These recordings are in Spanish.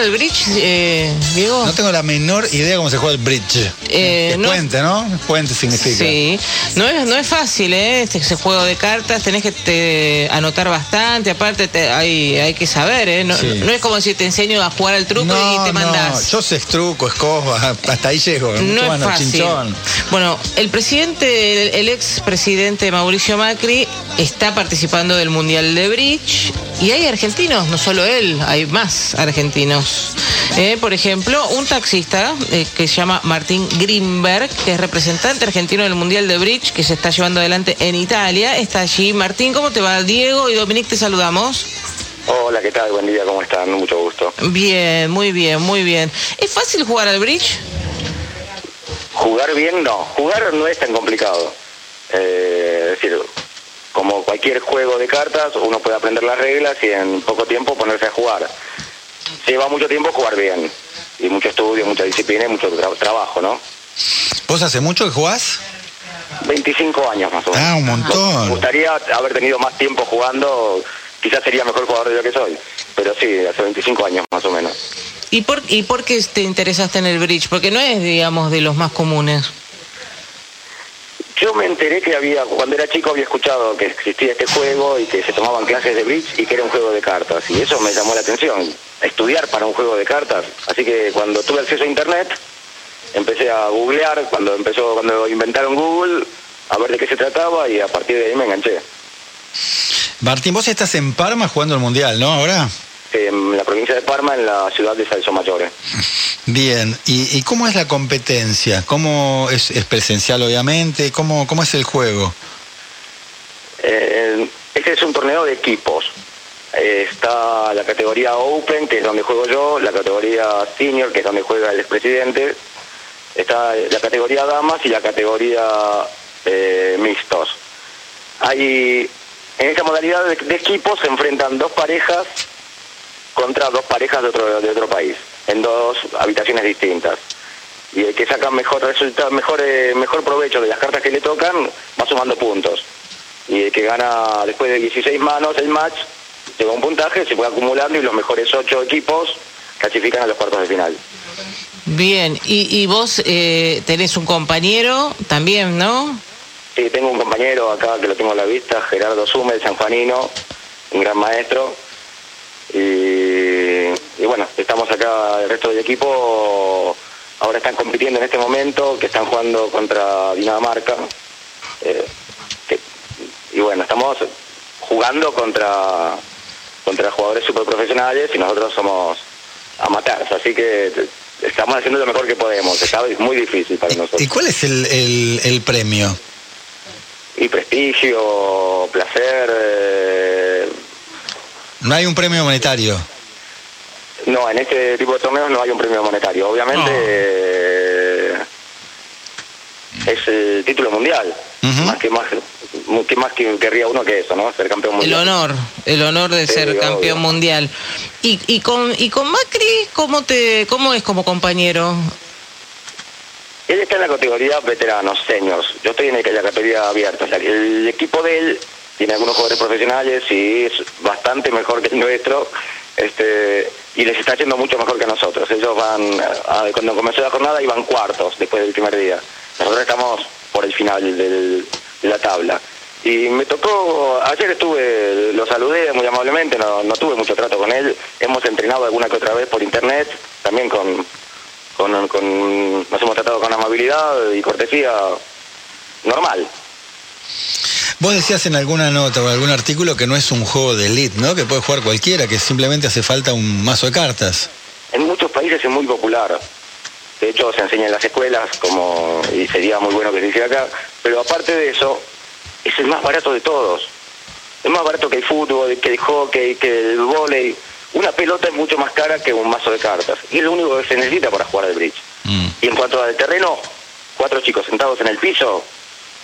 jugar el bridge, eh, Diego? No tengo la menor idea cómo se juega el bridge. Eh, Es no- puente, ¿no? Puente significa. Sí, no es, no es fácil, ¿eh? Este, ese juego de cartas, tenés que te, anotar bastante, aparte te- hay, hay que saber, ¿eh? No, Sí. no es como si te enseño a jugar al truco No, y te no, mandás. yo sé truco, escoba, hasta ahí llego. No es Bueno, fácil. chinchón. Bueno, el presidente, el, el ex presidente Mauricio Macri está participando del Mundial de Bridge y hay argentinos, no solo él, hay más argentinos. Eh, por ejemplo, un taxista eh, que se llama Martín Grimberg, que es representante argentino del Mundial de Bridge, que se está llevando adelante en Italia, está allí. Martín, ¿cómo te va? Diego y Dominique, te saludamos. Hola, ¿qué tal? Buen día, ¿cómo están? Mucho gusto. Bien, muy bien, muy bien. ¿Es fácil jugar al bridge? Jugar bien, no. Jugar no es tan complicado. Eh, es decir, cualquier juego de cartas, uno puede aprender las reglas y en poco tiempo ponerse a jugar. Lleva mucho tiempo jugar bien. Y mucho estudio, mucha disciplina y mucho tra- trabajo, ¿no? ¿Vos hace mucho que jugás? 25 años más o menos. Ah, un Me montón. gustaría haber tenido más tiempo jugando. Quizás sería mejor jugador de lo que soy. Pero sí, hace 25 años más o menos. ¿Y por, ¿Y por qué te interesaste en el bridge? Porque no es, digamos, de los más comunes. Yo me enteré que había, cuando era chico había escuchado que existía este juego y que se tomaban clases de bridge y que era un juego de cartas. Y eso me llamó la atención, estudiar para un juego de cartas. Así que cuando tuve acceso a internet, empecé a googlear, cuando empezó, cuando inventaron Google, a ver de qué se trataba y a partir de ahí me enganché. Martín, vos estás en Parma jugando el Mundial, ¿no? Ahora. En la provincia de Parma, en la ciudad de Salso Mayores. Bien. ¿Y, y cómo es la competencia? ¿Cómo es, es presencial, obviamente? ¿Cómo, ¿Cómo es el juego? Eh, este es un torneo de equipos. Eh, está la categoría Open, que es donde juego yo, la categoría Senior, que es donde juega el expresidente, está la categoría Damas y la categoría eh, Mixtos. Hay, en esta modalidad de, de equipos se enfrentan dos parejas contra dos parejas de otro, de otro país, en dos habitaciones distintas. Y el que saca mejor resultado, mejor, eh, mejor provecho de las cartas que le tocan, va sumando puntos y el que gana después de 16 manos el match lleva un puntaje, se puede acumulando y los mejores ocho equipos clasifican a los cuartos de final. Bien, y, y vos eh, tenés un compañero también, ¿no? Sí, tengo un compañero acá que lo tengo a la vista, Gerardo Summel, sanjuanino, un gran maestro. Estamos acá, el resto del equipo ahora están compitiendo en este momento, que están jugando contra Dinamarca. Eh, que- y bueno, estamos jugando contra, contra jugadores super profesionales y nosotros somos amateurs, así que estamos haciendo lo mejor que podemos. Está muy difícil para nosotros. ¿Y cuál es el, el- el premio? y prestigio, placer. eh, No hay un premio monetario. No, en este tipo de torneos no hay un premio monetario. Obviamente No. eh, es el título mundial. Ujú. Más que más, que más que querría uno que eso, ¿no? Ser campeón El mundial. honor, el honor de Sí, ser obvio. campeón mundial. Y, y con y con Macri, ¿cómo te cómo es como compañero? Él está en la categoría veteranos, seniors. Yo estoy en el- la categoría abierta. O sea, el equipo de él tiene algunos jugadores profesionales y es bastante mejor que el nuestro. Este, y les está yendo mucho mejor que nosotros. Ellos van, a- cuando comenzó la jornada, iban cuartos después del primer día. Nosotros estamos por el final del- de la tabla. Y me tocó, ayer estuve, lo saludé muy amablemente, no, no tuve mucho trato con él. Hemos entrenado alguna que otra vez por internet, también con, con, con- nos hemos tratado con amabilidad y cortesía normal. Vos decías en alguna nota o algún artículo que no es un juego de elite, ¿no? Que puede jugar cualquiera, que simplemente hace falta un mazo de cartas. En muchos países es muy popular. De hecho, se enseña en las escuelas, como y sería muy bueno que se hiciera acá. Pero aparte de eso, es el más barato de todos. Es más barato que el fútbol, que el hockey, que el vóley. Una pelota es mucho más cara que un mazo de cartas. Y es lo único que se necesita para jugar al bridge. Mm. Y en cuanto al terreno, cuatro chicos sentados en el piso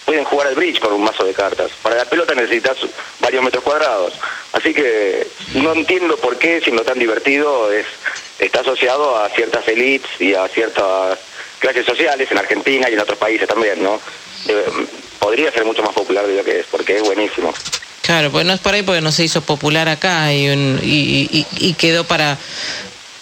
pueden jugar al bridge con un mazo de cartas. Para la pelota necesitas varios metros cuadrados. Así que no entiendo por qué, siendo tan divertido, es está asociado a ciertas elites y a ciertas clases sociales en Argentina y en otros países también, ¿no? Debe- podría ser mucho más popular de lo que es, porque es buenísimo. Claro, pues no es por ahí porque no se hizo popular acá y, un- y quedó para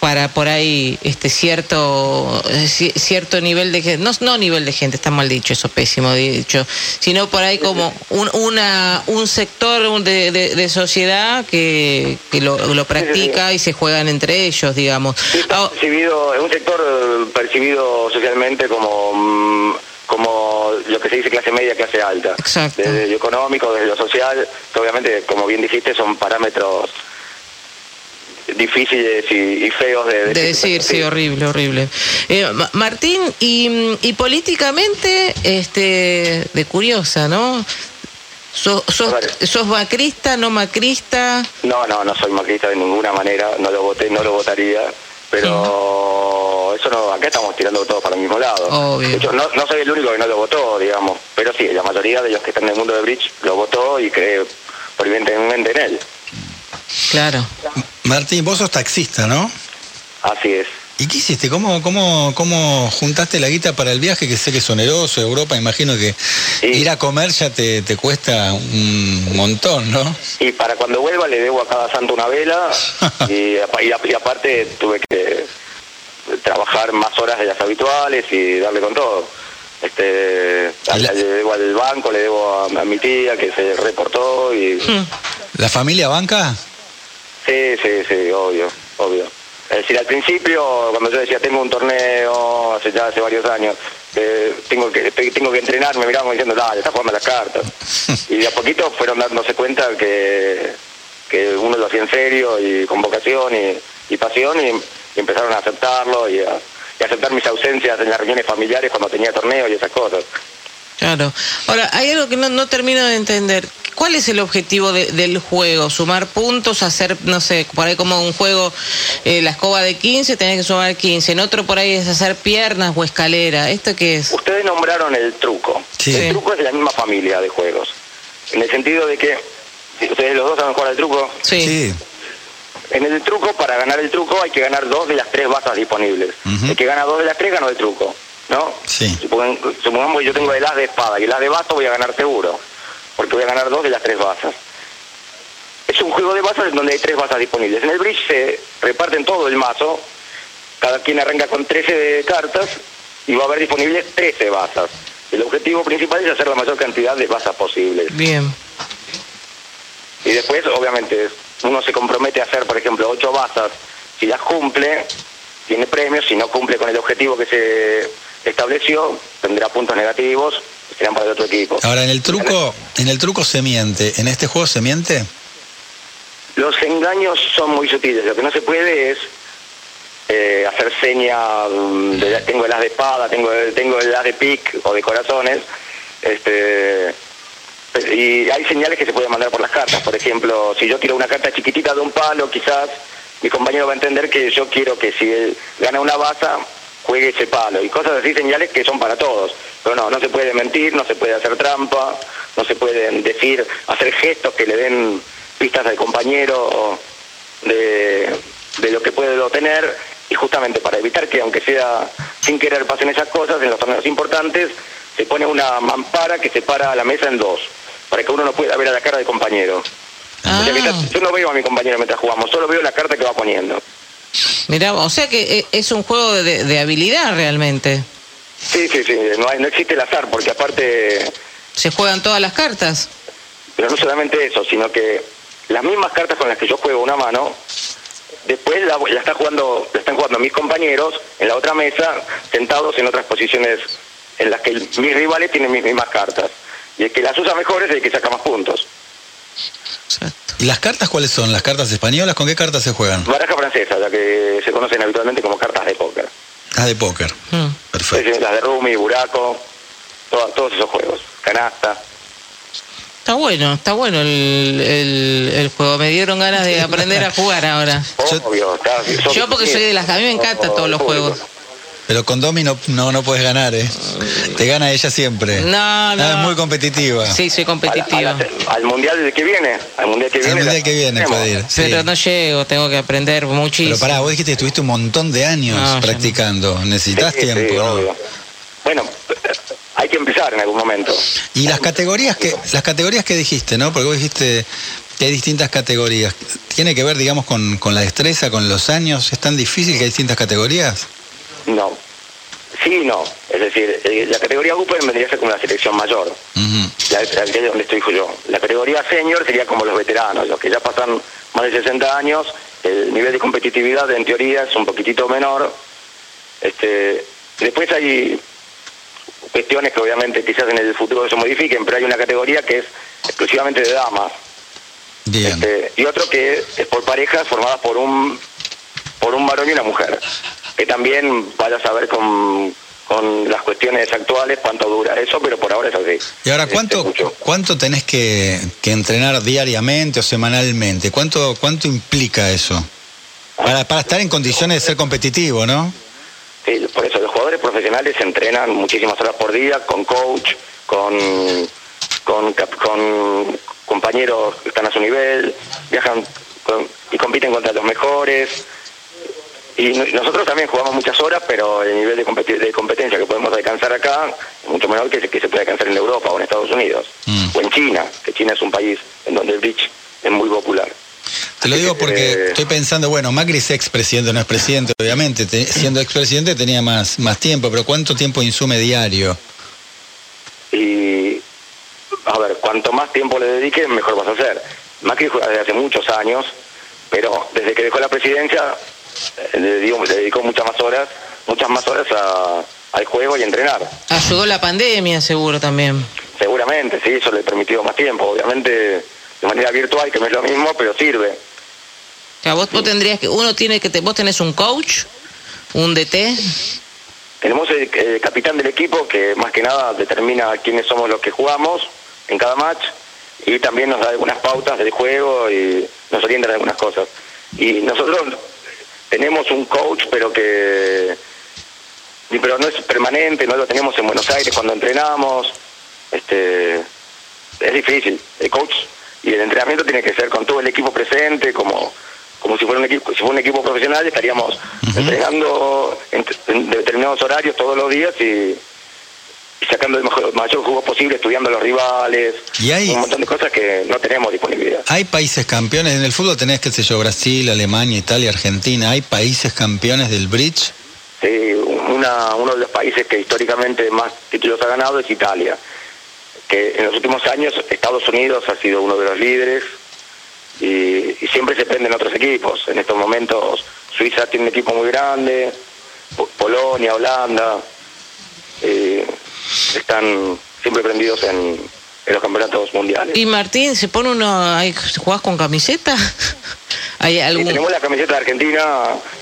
para por ahí este cierto eh, ci- cierto nivel de gente, no, no nivel de gente, está mal dicho, eso pésimo dicho, sino por ahí como un, una, un sector de, de- de sociedad que, que lo, lo practica y se juegan entre ellos, digamos. Sí, está Ah, percibido, es un sector eh, percibido socialmente como mm, como lo que se dice clase media, clase alta. Exacto. Desde lo económico, desde lo social, que obviamente, como bien dijiste, son parámetros difíciles y, y feos de, de decir, sí, horrible, horrible. Eh, Ma- Martín, y, y políticamente, este, de curiosa, ¿no? ¿Sos, sos, macrista, no macrista? No, no, no soy macrista de ninguna manera, no lo voté, no lo votaría, pero eso no, acá estamos tirando todos para el mismo lado. Obvio. De hecho, no, no soy el único que no lo votó, digamos, pero sí, la mayoría de los que están en el mundo de Bridge lo votó y cree fervientemente en él. Claro. Martín, vos sos taxista, ¿no? Así es. ¿Y qué hiciste? ¿Cómo, cómo, ¿Cómo juntaste la guita para el viaje? Que sé que es oneroso, Europa, imagino que Sí. ir a comer ya te, te cuesta un montón, ¿no? Y para cuando vuelva le debo a cada santo una vela y, aparte tuve que trabajar más horas de las habituales y darle con todo. Este, La- le debo al banco, le debo a, a mi tía que se reportó y Hmm. ¿La familia banca? Sí, sí, sí, obvio, obvio. Es decir, al principio cuando yo decía tengo un torneo hace ya hace varios años eh, tengo que te- tengo que entrenar, me miraban diciendo, dale, estás jugando las cartas. y de a poquito fueron dándose cuenta que, que uno lo hacía en serio y con vocación y, y pasión y, y empezaron a aceptarlo y a, y a aceptar mis ausencias en las reuniones familiares cuando tenía torneos y esas cosas. Claro. Ahora, hay algo que no, no termino de entender. ¿Cuál es el objetivo de- del juego? ¿Sumar puntos? ¿Hacer, no sé, por ahí como un juego, eh, la escoba de 15, tenés que sumar 15? En otro por ahí es hacer piernas o escalera. ¿Esto qué es? Ustedes nombraron el truco. Sí. El truco es de la misma familia de juegos. En el sentido de que, si ustedes los dos saben jugar al truco, Sí. En el truco, para ganar el truco, hay que ganar dos de las tres bazas disponibles. El que gana dos de las tres ganó el truco, ¿no? Sí. Supongamos que yo tengo el as de espada y el as de basto voy a ganar seguro, porque voy a ganar dos de las tres bazas. Es un juego de bazas en donde hay tres bazas disponibles. En el bridge se reparten todo el mazo, cada quien arranca con 13 cartas y va a haber disponibles 13 bazas. El objetivo principal es hacer la mayor cantidad de bazas posibles. Bien. Y después, obviamente, uno se compromete a hacer, por ejemplo, ocho bazas. Si las cumple, tiene premios. Si no cumple con el objetivo que se estableció, tendrá puntos negativos, que serán para el otro equipo. Ahora, en el truco, en el truco se miente. ¿En este juego se miente? Los engaños son muy sutiles. Lo que no se puede es eh, hacer seña, mm, de- tengo el as de espada, tengo el, tengo el as de pic o de corazones. Este, y hay señales que se pueden mandar por las cartas. Por ejemplo, si yo tiro una carta chiquitita de un palo, quizás mi compañero va a entender que yo quiero que si él gana una baza, juegue ese palo. Y cosas así, señales que son para todos. Pero no, no se puede mentir, no se puede hacer trampa, no se pueden decir, hacer gestos que le den pistas al compañero de, de lo que puede obtener. Y justamente para evitar que, aunque sea sin querer, pasen esas cosas, en los torneos importantes se pone una mampara que separa la mesa en dos, para que uno no pueda ver a la cara del compañero. Ah, O sea, mientras- yo no veo a mi compañero mientras jugamos, solo veo la carta que va poniendo. Mirá, o sea que eh, es un juego de, de habilidad realmente. Sí, sí, sí, no, hay, no existe el azar, porque aparte, Se juegan todas las cartas. pero no solamente eso, sino que las mismas cartas con las que yo juego una mano, después la, la está jugando, la están jugando mis compañeros en la otra mesa, sentados en otras posiciones en las que mis rivales tienen mis mismas cartas. Y el que las usa mejor es el que saca más puntos. Exacto. ¿Y las cartas cuáles son? ¿Las cartas españolas? ¿Con qué cartas se juegan? Baraja francesa, la que se conocen habitualmente como cartas de póker. Ah, de póker. Mm. Perfecto. Las de Rumi, Buraco, to- todos esos juegos. Canasta. Está bueno, está bueno el, el, el juego. Me dieron ganas de aprender a jugar ahora. Yo- Obvio. está- Yo porque soy de las- a mí me encantan todos los juegos. Pero con Domi no, no, no puedes ganar, ¿eh? Te gana ella siempre. No, no. es muy competitiva. Sí, soy a la- a competitiva. la- al mundial que viene. Al mundial que Al viene. mundial la- que viene puede ir. sí. Pero no llego, tengo que aprender muchísimo. Pero pará, vos dijiste que estuviste un montón de años No, yo no. practicando. Necesitas Sí, sí, tiempo, ¿no? Bueno, hay que empezar en algún momento. Y las categorías que las categorías que dijiste, ¿no? Porque vos dijiste que hay distintas categorías. tiene que ver, digamos, con, con la destreza, con los años? ¿Es tan difícil que hay distintas categorías? No. Sí y no. Es decir, eh, la categoría Open vendría a ser como la selección mayor. La, la es donde estoy yo. La categoría senior sería como los veteranos, los que ya pasan más de 60 años. El nivel de competitividad, en teoría, es un poquitito menor. Este, después hay cuestiones que obviamente quizás en el futuro se modifiquen, pero hay una categoría que es exclusivamente de damas. Bien. Este, y otro que es por parejas formadas por un por un varón y una mujer. Que también vaya a saber con, con las cuestiones actuales cuánto dura eso, pero por ahora es así. Y ahora, Este, ¿cuánto, cuánto tenés que, que entrenar diariamente o semanalmente? ¿Cuánto, cuánto implica eso? Para, para estar en condiciones de ser competitivo, ¿no? Sí, por eso los jugadores profesionales se entrenan muchísimas horas por día con coach, con, con, con compañeros que están a su nivel, viajan con- y compiten contra los mejores. Y no- nosotros también jugamos muchas horas, pero el nivel de, competi- de competencia que podemos alcanzar acá es mucho menor que, que se puede alcanzar en Europa o en Estados Unidos Mm. o en China, que China es un país en donde el bridge es muy popular. Te lo digo porque Eh, estoy pensando, bueno, Macri es expresidente, no es presidente, obviamente. Te- siendo expresidente tenía más, más tiempo, pero ¿cuánto tiempo insume diario? Y, a ver, cuanto más tiempo le dedique, mejor vas a hacer. Macri juega desde hace muchos años, pero desde que dejó la presidencia, le, dio- le dedicó muchas más horas, muchas más horas a- al juego y a entrenar. Ayudó la pandemia, seguro también. Seguramente, sí, eso le permitió más tiempo. Obviamente de manera virtual, que no es lo mismo, pero sirve. O sea, vos, vos tendrías que, uno tiene que, te- vos tenés un coach, un DT, Tenemos el, el capitán del equipo que más que nada determina quiénes somos los que jugamos en cada match y también nos da algunas pautas del juego y nos orienta en algunas cosas. Y nosotros tenemos un coach, pero que pero no es permanente, no lo tenemos en Buenos Aires cuando entrenamos. Este es difícil. El coach y el entrenamiento tiene que ser con todo el equipo presente, como como si fuera un equipo, si fuera un equipo profesional estaríamos entrenando en, en determinados horarios todos los días y, y sacando el mejor, mayor jugo posible, estudiando a los rivales, Y hay- un montón de cosas que no tenemos disponibilidad. Hay países campeones, en el fútbol tenés, qué sé yo, Brasil, Alemania, Italia, Argentina. ¿Hay países campeones del bridge? Sí, una, uno de los países que históricamente más títulos ha ganado es Italia, que en los últimos años Estados Unidos ha sido uno de los líderes y, y siempre se prenden otros equipos. En estos momentos Suiza tiene un equipo muy grande, Po- Polonia, Holanda, están siempre prendidos en, en los campeonatos mundiales. Y Martín, ¿se pone uno, jugás con camiseta? Tenemos la camiseta de Argentina,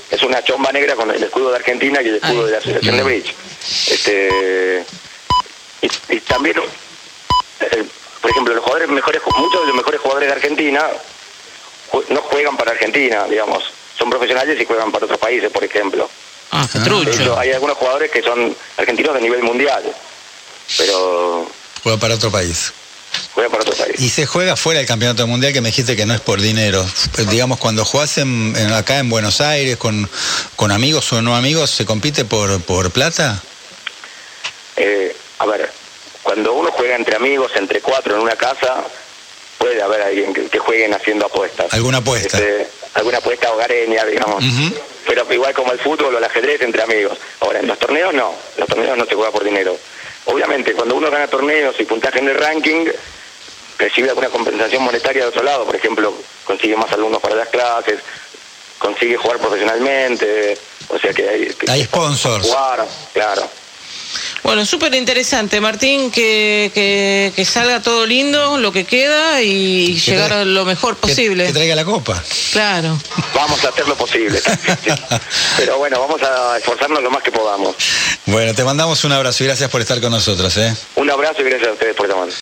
es una chomba negra con el escudo de Argentina y el escudo Ay. de la Asociación de Bridge. Este, y, y también, eh, por ejemplo, los jugadores mejores, muchos de los mejores jugadores de Argentina ju- no juegan para Argentina, digamos. Son profesionales y juegan para otros países, por ejemplo. Ah, qué trucho. hecho, hay algunos jugadores que son argentinos de nivel mundial, pero Juega para otro país. juegan para otros países. Y se juega fuera del campeonato mundial que me dijiste que no es por dinero. Pues, digamos, cuando jugás en, en- acá en Buenos Aires con, con amigos o no amigos, ¿se compite por, por plata? Eh, a ver, cuando uno juega entre amigos, entre cuatro en una casa, puede haber alguien que, que jueguen haciendo apuestas. ¿Alguna apuesta? Este, alguna apuesta hogareña, digamos. Pero igual como el fútbol o el ajedrez entre amigos. Ahora, en los torneos no, los torneos no se juega por dinero. Obviamente, cuando uno gana torneos y puntaje en el ranking, recibe alguna compensación monetaria de otro lado. Por ejemplo, consigue más alumnos para las clases, consigue jugar profesionalmente, o sea que hay... que- Hay sponsors. Jugar, claro. Bueno, súper interesante, Martín, que, que, que salga todo lindo, lo que queda y Que llegar a lo mejor posible. Que, traiga la copa. Claro. Vamos a hacer lo posible. Pero bueno, vamos a esforzarnos lo más que podamos. Bueno, te mandamos un abrazo y gracias por estar con nosotros. ¿eh? Un abrazo y gracias a ustedes por llamar.